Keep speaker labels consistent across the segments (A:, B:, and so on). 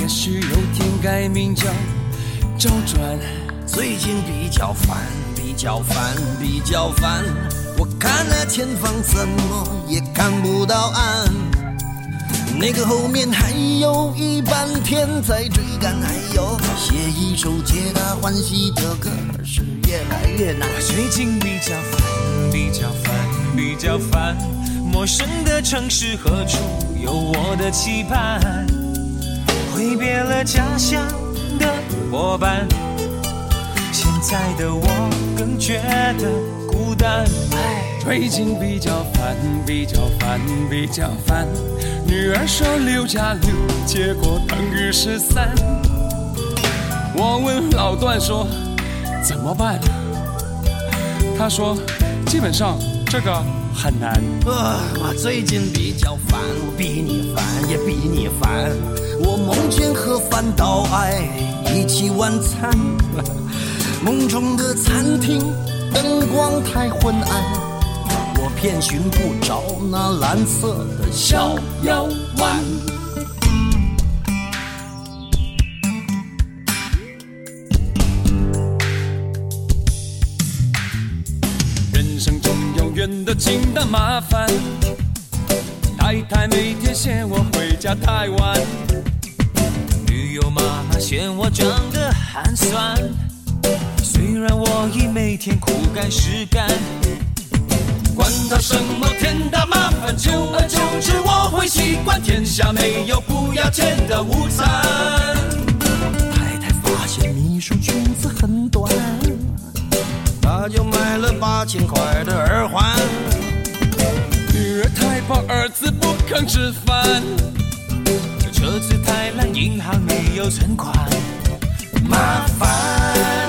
A: 也许有天改名叫周转。
B: 最近比较烦，比较烦，比较烦。我看那前方怎么也看不到岸，那个后面还有一半天在追赶，还有写一首皆大欢喜的歌是越来越难。
C: 最近比较烦，比较烦，比较烦。陌生的城市何处有我的期盼？挥别了家乡的伙伴，现在的我更觉得孤单。
A: 最近比较烦，比较烦，比较烦。女儿说六加六，结果等于十三。我问老段说怎么办？他说基本上这个很难。
B: 呃，我最近比较烦，我比你烦也比你烦。我梦见和范岛爱一起晚餐，梦中的餐厅灯光太昏暗，我偏寻不着那蓝色的小腰弯。
A: 人生中永远都经的麻烦，太太每天嫌我回家太晚，
C: 女友妈妈嫌我长得寒酸，虽然我已每天苦干实干，
A: 管他什么天大麻烦，久而久之我会习惯，天下没有不要钱的午餐。
B: 太太发现秘书裙子很短，她就买了八千块的耳环。
A: 我，儿子不肯吃饭，
C: 车子太烂，银行没有存款，
B: 麻烦，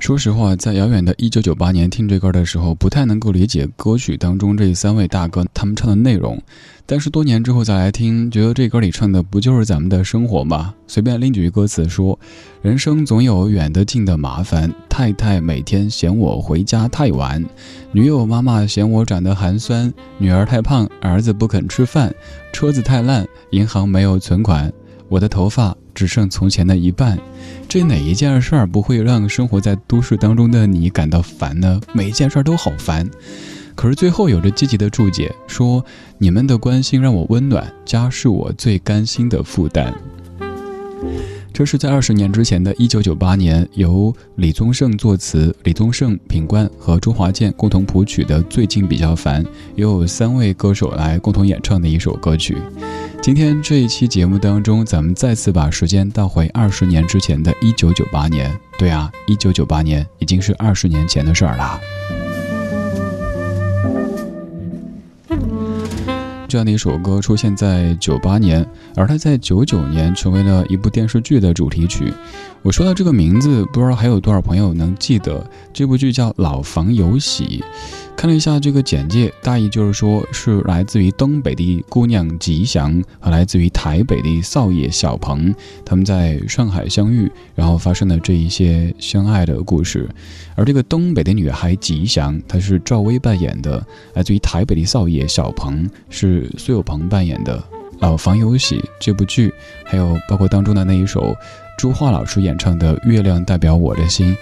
D: 说实话，在遥远的1998年听这歌的时候，不太能够理解歌曲当中这三位大哥他们唱的内容。但是多年之后再来听，觉得这歌里唱的不就是咱们的生活吗？随便拎几句歌词说：“人生总有远的近的麻烦，太太每天嫌我回家太晚，女友妈妈嫌我长得寒酸，女儿太胖，儿子不肯吃饭，车子太烂，银行没有存款，我的头发只剩从前的一半。”这哪一件事儿不会让生活在都市当中的你感到烦呢？每一件事儿都好烦。可是最后有着积极的注解，说你们的关心让我温暖，家是我最甘心的负担。这是在二十年之前的一九九八年，由李宗盛作词，李宗盛、品冠和周华健共同谱曲的《最近比较烦》，也有三位歌手来共同演唱的一首歌曲。今天这一期节目当中，咱们再次把时间倒回二十年之前的一九九八年。对啊，一九九八年已经是二十年前的事儿了。这样的一首歌出现在九八年，而它在九九年成为了一部电视剧的主题曲。我说到这个名字，不知道还有多少朋友能记得这部剧叫《老房有喜》。看了一下这个简介，大意就是说是来自于东北的姑娘吉祥和来自于台北的少爷小鹏，他们在上海相遇，然后发生的这一些相爱的故事。而这个东北的女孩吉祥，她是赵薇扮演的；来自于台北的少爷小鹏，是苏有朋扮演的。《老房有喜》这部剧，还有包括当中的那一首朱桦老师演唱的《月亮代表我的心》，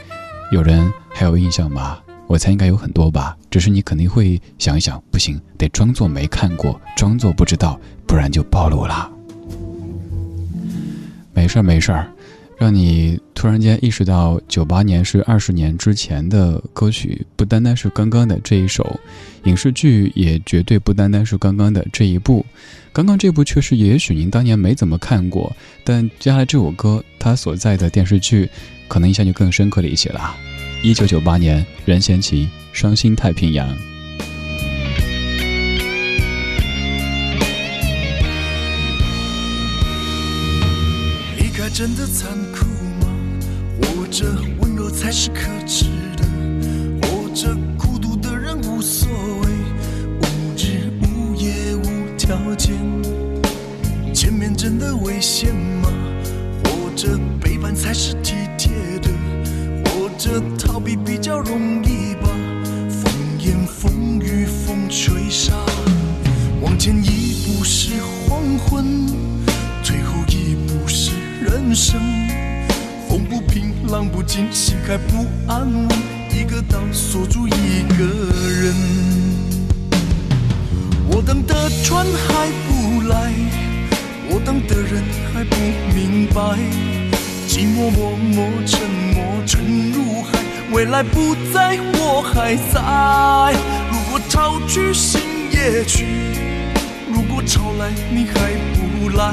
D: 有人还有印象吗？我猜应该有很多吧，只是你肯定会想一想，不行，得装作没看过，装作不知道，不然就暴露了。没事儿没事儿，让你突然间意识到九八年是二十年之前的歌曲，不单单是刚刚的这一首，影视剧也绝对不单单是刚刚的这一部。刚刚这部确实也许您当年没怎么看过，但接下来这首歌它所在的电视剧，可能印象就更深刻了一些了。一九九八年，任贤齐《伤心太平洋》。
E: 离开真的残？或者温柔才是可耻的？或者孤独的人无所谓，无日无夜无条件？见面真的危险吗？或者背叛才是体贴的？或者逃避比较容易吧，风言风语风吹沙，往前一步是黄昏，退后一步是人生。浪不静，心还不安稳，一个岛锁住一个人。我等的船还不来，我等的人还不明白。寂寞默默沉默沉入海，未来不在，我还在。如果潮去心也去，如果潮来你还不来，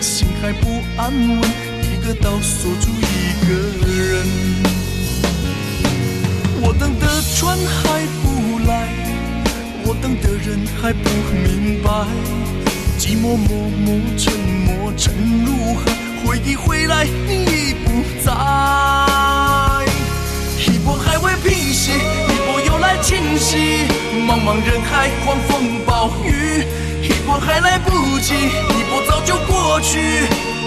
E: 心还不安稳，一个岛锁住一个人。我等的船还不来，我等的人还不明白。寂寞默默沉默沉入海，回忆回来你已不在。一波还未平息，一波又来侵袭。茫茫人海狂风暴雨，一波还来不及，一波过去。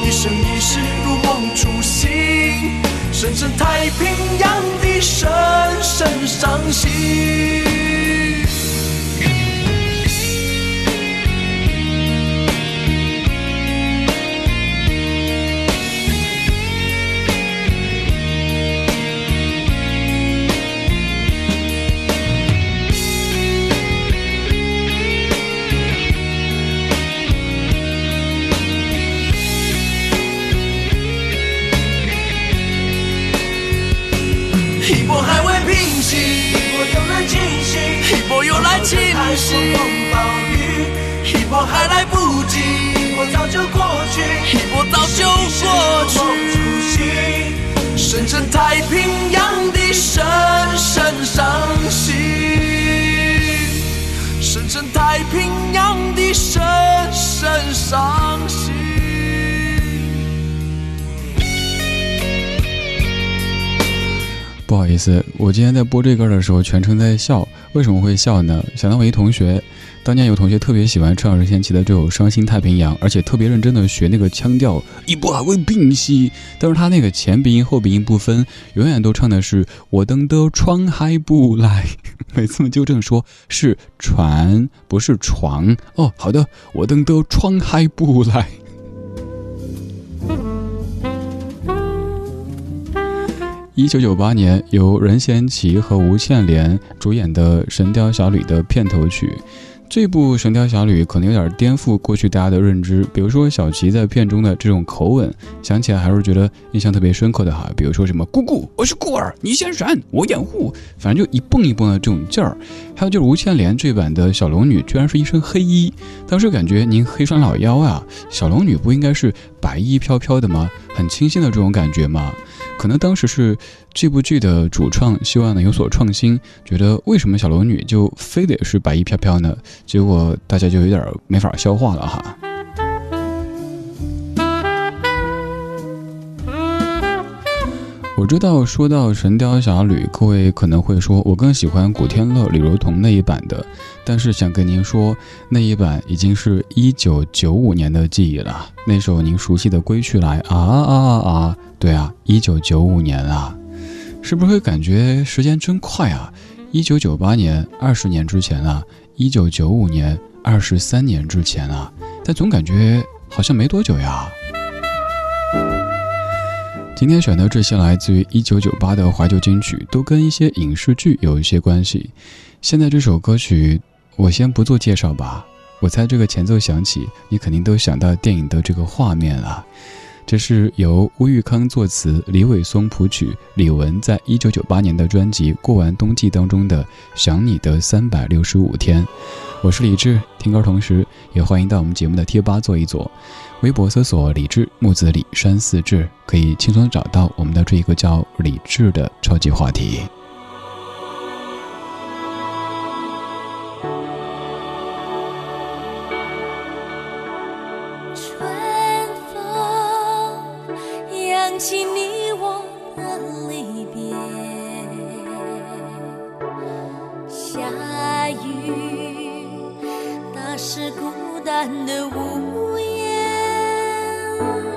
E: 一生一世如梦初醒，深深太平洋的深深伤心。就过去，一波早就过去。深深太平洋的深深伤心，深深太平洋的深深伤心。
D: 不好意思，我今天在播这歌的时候全程在笑，为什么会笑呢？想到我一同学，当年有同学特别喜欢唱任贤齐的这首《伤心太平洋》，而且特别认真的学那个腔调，一波还会并息，但是他那个前鼻音后鼻音不分，永远都唱的是我等的船还不来，每次纠正说是船不是床哦，好的，我等的船还不来。一九九八年，由任贤齐和吴倩莲主演的《神雕侠侣》的片头曲。这部《神雕侠侣》可能有点颠覆过去大家的认知，比如说小齐在片中的这种口吻，想起来还是觉得印象特别深刻的哈。比如说什么“姑姑，我是孤儿，你先闪，我掩护”，反正就一蹦一蹦的这种劲儿。还有就是吴倩莲这版的小龙女，居然是一身黑衣，当时感觉您黑山老妖啊，小龙女不应该是白衣飘飘的吗？很清新的这种感觉吗？可能当时是这部剧的主创希望呢有所创新，觉得为什么小龙女就非得是白衣飘飘呢？结果大家就有点没法消化了哈。我知道，说到《神雕侠侣》，各位可能会说，我更喜欢古天乐、李若彤那一版的。但是想跟您说，那一版已经是一九九五年的记忆了。那首您熟悉的《归去来》啊啊啊啊！对啊，一九九五年啊，是不是会感觉时间真快啊？一九九八年，二十年之前啊；一九九五年，二十三年之前啊。但总感觉好像没多久呀。今天选的这些来自于一九九八的怀旧金曲，都跟一些影视剧有一些关系。现在这首歌曲，我先不做介绍吧。我猜这个前奏响起，你肯定都想到电影的这个画面了。这是由乌玉康作词，李伟松谱曲，李玟在一九九八年的专辑《过完冬季》当中的《想你的三百六十五天》。我是李志，听歌同时也欢迎到我们节目的贴吧坐一坐。微博搜索“李志木子李山寺志”，可以轻松找到我们的这一个叫“李志”的超级话题。
F: 春风扬起你我的离别，下雨打湿孤单的屋。
D: 在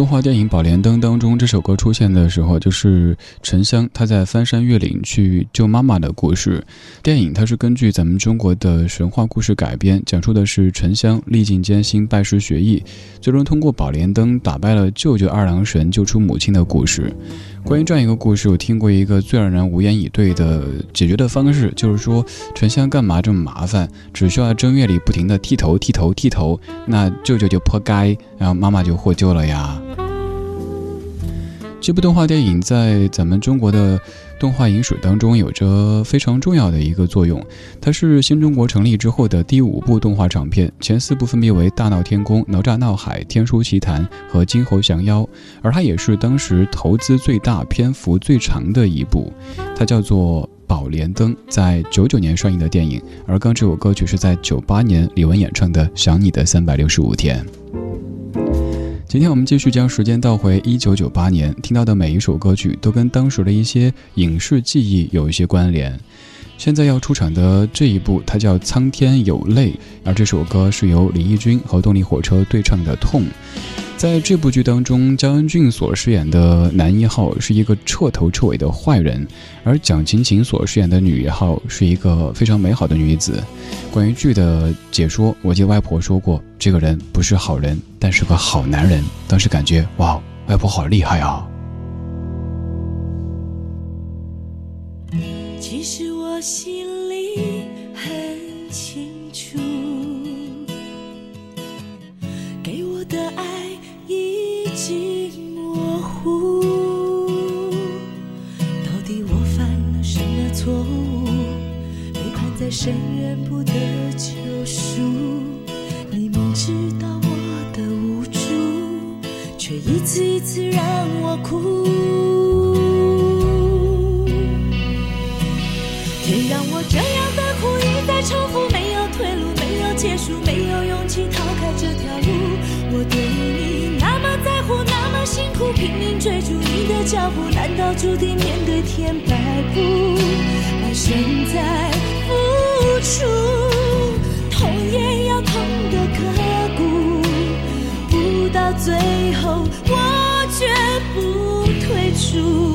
D: 动画电影《宝莲灯》当中，这首歌出现的时候，就是沉香他在翻山越岭去救妈妈的故事。电影它是根据咱们中国的神话故事改编，讲述的是沉香历尽艰辛拜师学艺，最终通过宝莲灯打败了舅舅二郎神，救出母亲的故事。关于这样一个故事，我听过一个最让人无言以对的解决的方式，就是说沉香干嘛这么麻烦？只需要正月里不停的剃头、剃头、剃头，那舅舅就破该，然后妈妈就获救了呀。这部动画电影在咱们中国的动画影史当中有着非常重要的一个作用，它是新中国成立之后的第五部动画长片，前四部分别为《大闹天宫》《哪吒闹海》《天书奇谭》和《金猴降妖》，而它也是当时投资最大、篇幅最长的一部，它叫做《宝莲灯》，在九九年上映的电影，而刚这首歌曲是在九八年李玟演唱的《想你的三百六十五天》。今天我们继续将时间倒回一九九八年，听到的每一首歌曲都跟当时的一些影视记忆有一些关联。现在要出场的这一部，它叫《苍天有泪》，而这首歌是由李翊君和动力火车对唱的《痛》。在这部剧当中，焦恩俊所饰演的男一号是一个彻头彻尾的坏人，而蒋勤勤所饰演的女一号是一个非常美好的女子。关于剧的解说，我记得外婆说过，这个人不是好人，但是个好男人。当时感觉哇，外婆好厉害啊！
F: 其实我心里很清背叛在深渊不得救赎。你明知道我的无助，却一次一次让我哭。天让我这样的苦一再重复，没有退路，没有结束，没有勇气逃开这条路。我对你那么。在乎那么辛苦，拼命追逐你的脚步，难道注定面对天摆布？爱胜在处，痛也要痛得刻骨，不到最后我绝不退出。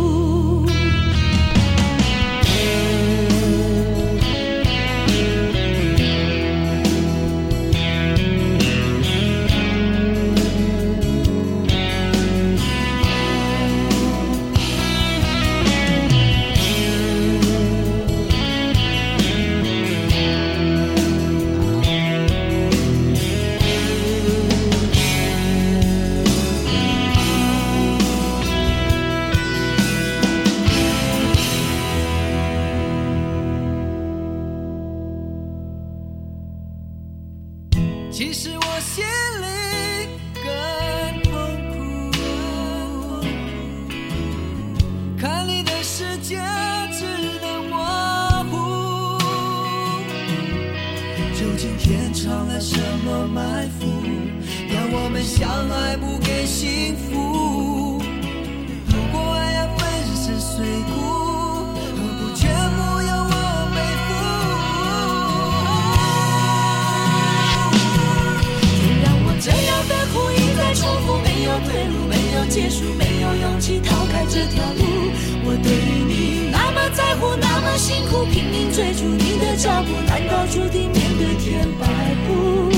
F: 脚步难道注定面对天摆布？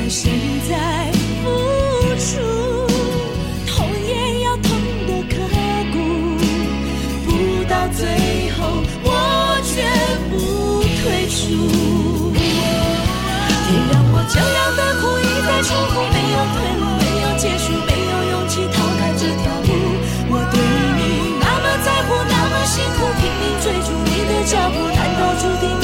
F: 爱谁在付出？痛也要痛得刻骨，不到最后我绝不退出。天亮我这样的苦一再重复，没有退路，没有结束，没有勇气逃开这条路。我对你那么在乎，那么辛苦，拼命追逐你的脚步，难道注定？